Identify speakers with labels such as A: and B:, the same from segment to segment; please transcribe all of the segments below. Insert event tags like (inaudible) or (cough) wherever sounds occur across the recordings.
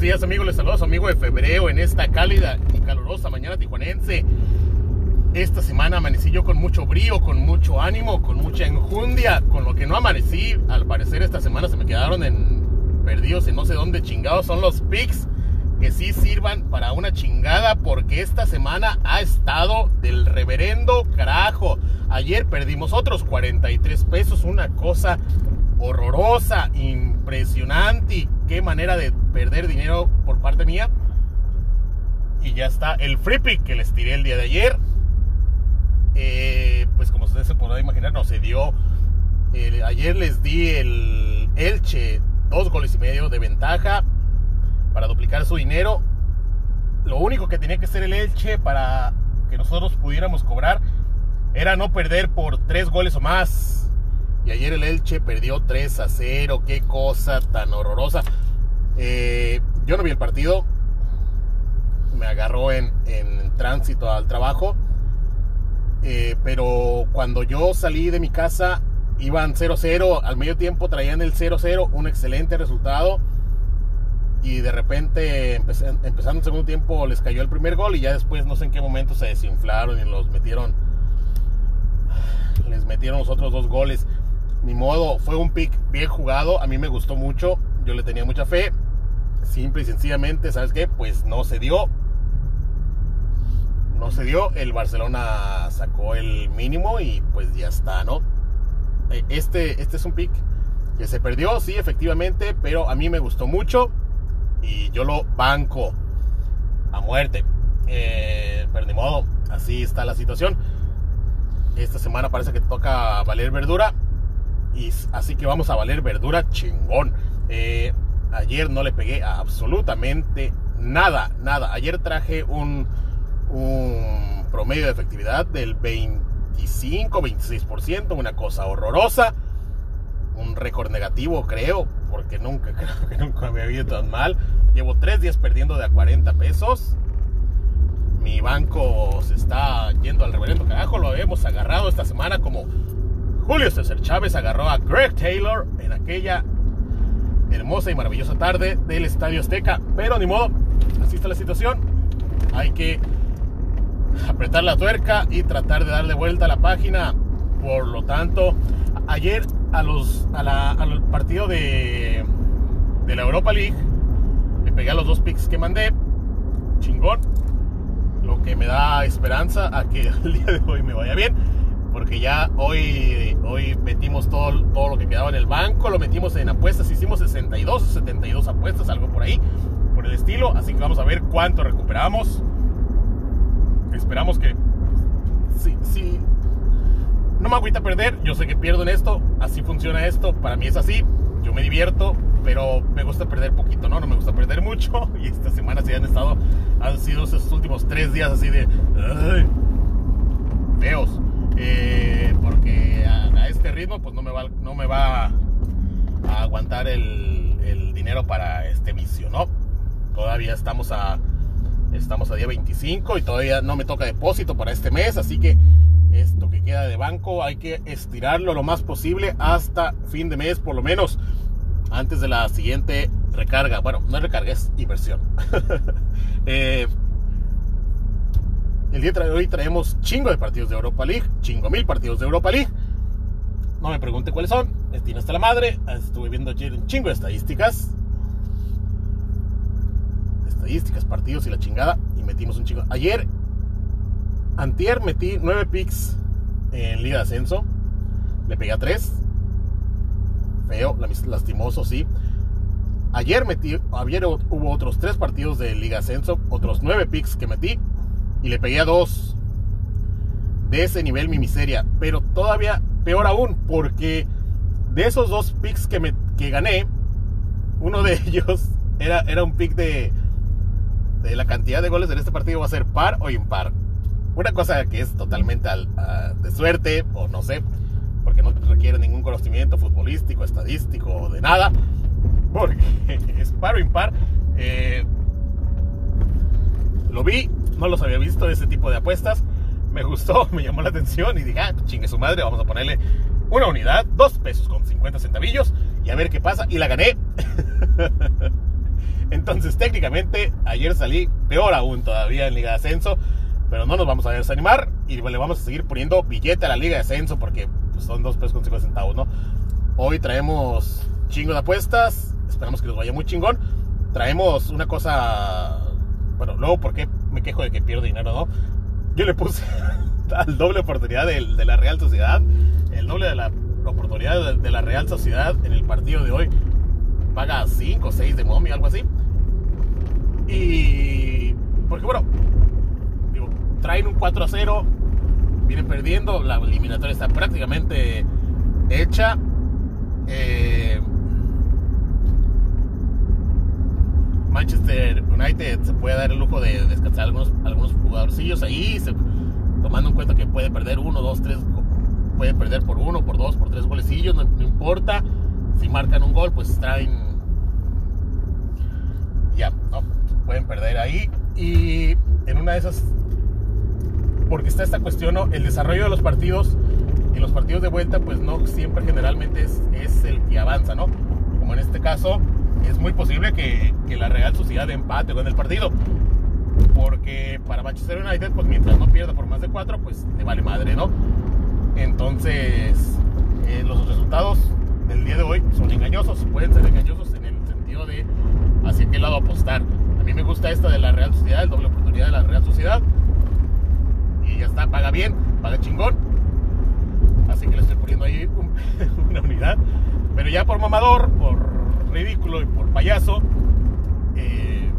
A: Días amigos, les saludo a amigo de febrero en esta cálida y calurosa mañana tijuanense. Esta semana amanecí yo con mucho brío, con mucho ánimo, con mucha enjundia, con lo que no amanecí. Al parecer esta semana se me quedaron en perdidos en no sé dónde chingados son los pics que sí sirvan para una chingada porque esta semana ha estado del reverendo carajo. Ayer perdimos otros 43 pesos, una cosa horrorosa, impresionante. qué manera de perder dinero por parte mía. Y ya está el free pick que les tiré el día de ayer. Eh, pues como ustedes se podrán imaginar, no se dio. ayer les di el Elche dos goles y medio de ventaja para duplicar su dinero. Lo único que tenía que hacer el Elche para que nosotros pudiéramos cobrar era no perder por tres goles o más. Y ayer el Elche perdió 3 a 0. Qué cosa tan horrorosa. Eh, yo no vi el partido. Me agarró en, tránsito al trabajo. Eh, pero cuando yo salí de mi casa, iban 0-0. Al medio tiempo traían el 0-0. Un excelente resultado. Y de repente, empezando el segundo tiempo, les cayó el primer gol. Y ya después, no sé en qué momento, se desinflaron y los metieron. Les metieron los otros dos goles ni modo, fue un pick bien jugado, a mí me gustó mucho, yo le tenía mucha fe, simple y sencillamente, ¿sabes qué? Pues no se dio, no se dio, el Barcelona sacó el mínimo y pues ya está, ¿no? Eh, este, este es un pick que se perdió, sí, efectivamente, pero a mí me gustó mucho y yo lo banco a muerte. Eh, pero ni modo, así está la situación. Esta semana parece que toca valer verdura así que vamos a valer verdura chingón. Eh, ayer no le pegué absolutamente nada, nada. Ayer traje un, promedio de efectividad del 25, 26%, una cosa horrorosa. Un récord negativo, creo, porque nunca, (laughs) creo que nunca me había ido tan mal. Llevo tres días perdiendo de a 40 pesos. Mi banco se está yendo al reverendo carajo. Lo hemos agarrado esta semana como Julio César Chávez agarró a Greg Taylor en aquella hermosa y maravillosa tarde del Estadio Azteca. Pero ni modo, así está la situación. Hay que apretar la tuerca y tratar de darle vuelta a la página. Por lo tanto, ayer a los, al partido de, de la Europa League le pegué a los dos picks que mandé. Chingón. Lo que me da esperanza a que (laughs) el día de hoy me vaya bien porque ya hoy, hoy metimos todo, todo lo que quedaba en el banco, lo metimos en apuestas, hicimos 62 o 72 apuestas, algo por ahí, por el estilo, así que vamos a ver cuánto recuperamos. Esperamos que sí, sí, no me agüita perder, yo sé que pierdo en esto, así funciona esto, para mí es así, yo me divierto, pero me gusta perder poquito, ¿no? No me gusta perder mucho. (laughs) Y esta semana sí han estado, han sido esos últimos tres días así de feos. Eh, porque a, este ritmo pues no me va, no me va a aguantar el, el, dinero para este vicio, ¿no? Todavía estamos a, estamos a día 25 y todavía no me toca depósito para este mes, así que esto que queda de banco hay que estirarlo lo más posible hasta fin de mes por lo menos, antes de la siguiente recarga. Bueno, no es recarga, es inversión. (laughs) eh, el día de hoy traemos chingo de partidos de Europa League, chingo mil partidos de Europa League. No me pregunte cuáles son, Estima hasta la madre. Estuve viendo ayer un chingo de estadísticas. Estadísticas, partidos y la chingada. Y metimos un chingo. Ayer, antier, metí nueve picks en Liga de Ascenso. Le pegué a tres. Feo, lastimoso, sí. Ayer metí, ayer hubo otros tres partidos de Liga Ascenso, otros nueve picks que metí y le pegué a dos. De ese nivel mi miseria. Pero todavía peor aún, porque de esos dos picks que, me, que gané, uno de (laughs) ellos era, era un pick de, de la cantidad de goles en este partido va a ser par o impar. Una cosa que es totalmente de suerte, o no sé, porque no requiere ningún conocimiento futbolístico, estadístico, de nada, porque (laughs) es par o impar. Eh, lo vi, no los había visto ese tipo de apuestas. Me gustó, (laughs) me llamó la atención y dije, ah, chingue su madre, vamos a ponerle una unidad, dos pesos con 50 centavillos y a ver qué pasa. Y la gané. (laughs) Entonces, técnicamente, ayer salí peor aún todavía en Liga de Ascenso. Pero no nos vamos a desanimar y le vamos a seguir poniendo billete a la Liga de Ascenso porque pues, son dos pesos con cinco centavos, ¿no? Hoy traemos chingo de apuestas. Esperamos que nos vaya muy chingón. Traemos una cosa. Bueno, luego, ¿por qué me quejo de que pierdo dinero, no? Yo le puse (laughs) al doble oportunidad de, de la Real Sociedad. El doble de la oportunidad de, de la Real Sociedad en el partido de hoy paga 5 o 6 de momia, algo así. Y. Porque bueno, digo, traen un 4 a 0, vienen perdiendo, la eliminatoria está prácticamente hecha. Eh, Manchester United se puede dar el lujo de descansar algunos, algunos jugadorcillos ahí, tomando en cuenta que puede perder uno, dos, tres, puede perder por uno, por dos, por tres golecillos, no, importa. Si marcan un gol, pues traen ya. Pueden perder ahí. Y en una de esas, porque está esta cuestión, ¿no? El desarrollo de los partidos y los partidos de vuelta, pues no siempre generalmente es el que avanza, ¿no? Como en este caso, es muy posible que, que la Real Sociedad empate con el partido. Porque para Manchester United, pues mientras no pierda por más de cuatro, pues le vale madre, ¿no? Entonces, eh, los resultados del día de hoy son engañosos, pueden ser engañosos en el sentido de hacia qué lado apostar. A mí me gusta esta de la Real Sociedad, el doble oportunidad de la Real Sociedad. Y ya está, paga bien, paga chingón. Así que le estoy poniendo ahí un, (laughs) una unidad. Pero ya por mamador, por ridículo y por payaso, eh,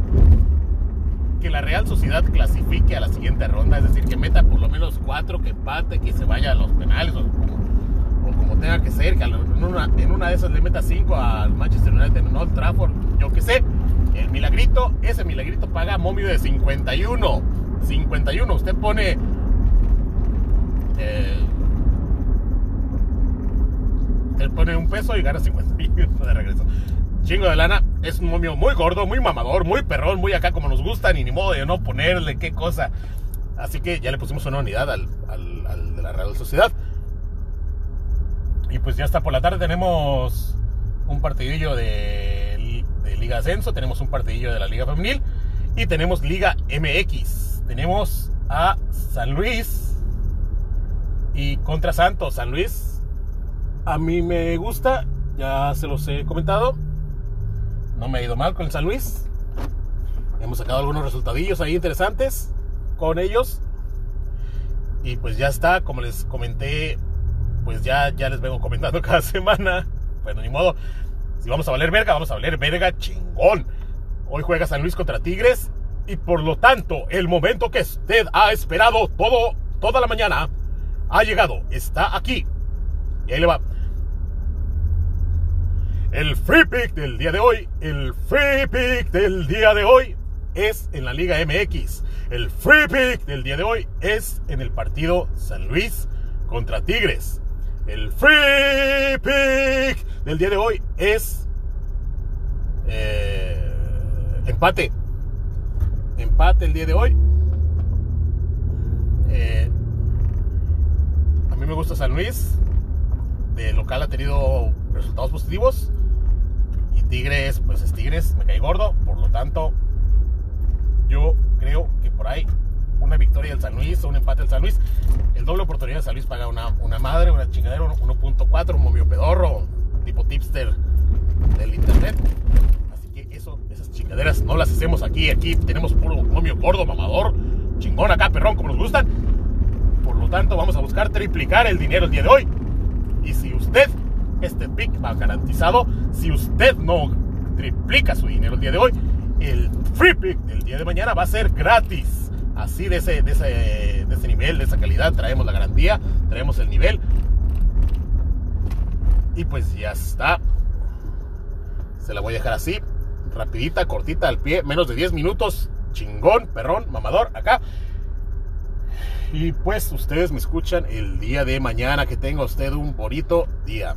A: que la Real Sociedad clasifique a la siguiente ronda, es decir, que meta por lo menos cuatro, que empate, que se vaya a los penales o como, tenga que ser, que en una, en una de esas le meta cinco al Manchester United en Old Trafford, yo que sé. El milagrito, ese milagrito paga momio de 51. 51. Usted pone. Eh, usted pone un peso y gana 51 de regreso. Chingo de lana. Es un momio muy gordo, muy mamador, muy perrón, muy acá como nos gusta, ni ni modo de no ponerle qué cosa. Así que ya le pusimos una unidad al, al, al de la Real Sociedad. Y pues ya está por la tarde. Tenemos un partidillo de, de Liga Ascenso, tenemos un partidillo de la Liga Femenil y tenemos Liga MX. Tenemos a San Luis y contra Santos. San Luis a mí me gusta, ya se los he comentado. No me ha ido mal con el San Luis. Hemos sacado algunos resultadillos ahí interesantes con ellos. Y pues ya está, como les comenté, pues ya, ya les vengo comentando (laughs) cada semana. Bueno, ni modo. Si vamos a valer verga, vamos a valer verga chingón. Hoy juega San Luis contra Tigres y por lo tanto el momento que usted ha esperado todo, toda la mañana ha llegado. Está aquí. Y ahí le va. El free pick del día de hoy, el free pick del día de hoy es en la Liga MX. El free pick del día de hoy es en el partido San Luis contra Tigres. El free pick del día de hoy es eh, empate. Empate el día de hoy. Eh, a mí me gusta San Luis. De local ha tenido resultados positivos. Tigres, pues es Tigres, me cae gordo. Por lo tanto, yo creo que por ahí una victoria del San Luis un empate del San Luis. El doble oportunidad de San Luis paga una, una madre, una chingadera, 1.4, un movio pedorro, tipo tipster del internet. Así que eso, esas chingaderas no las hacemos aquí. Aquí tenemos puro momio gordo, mamador, chingón acá, perrón, como nos gustan. Por lo tanto, vamos a buscar triplicar el dinero el día de hoy. Y si usted, este pick va garantizado, si usted no triplica su dinero el día de hoy, el free pick del día de mañana va a ser gratis. Así de ese, de ese, de ese nivel, de esa calidad, traemos la garantía, traemos el nivel. Y pues ya está. Se la voy a dejar así, rapidita, cortita al pie, menos de 10 minutos. Chingón, perrón, mamador, acá. Y pues ustedes me escuchan el día de mañana. Que tenga usted un bonito día.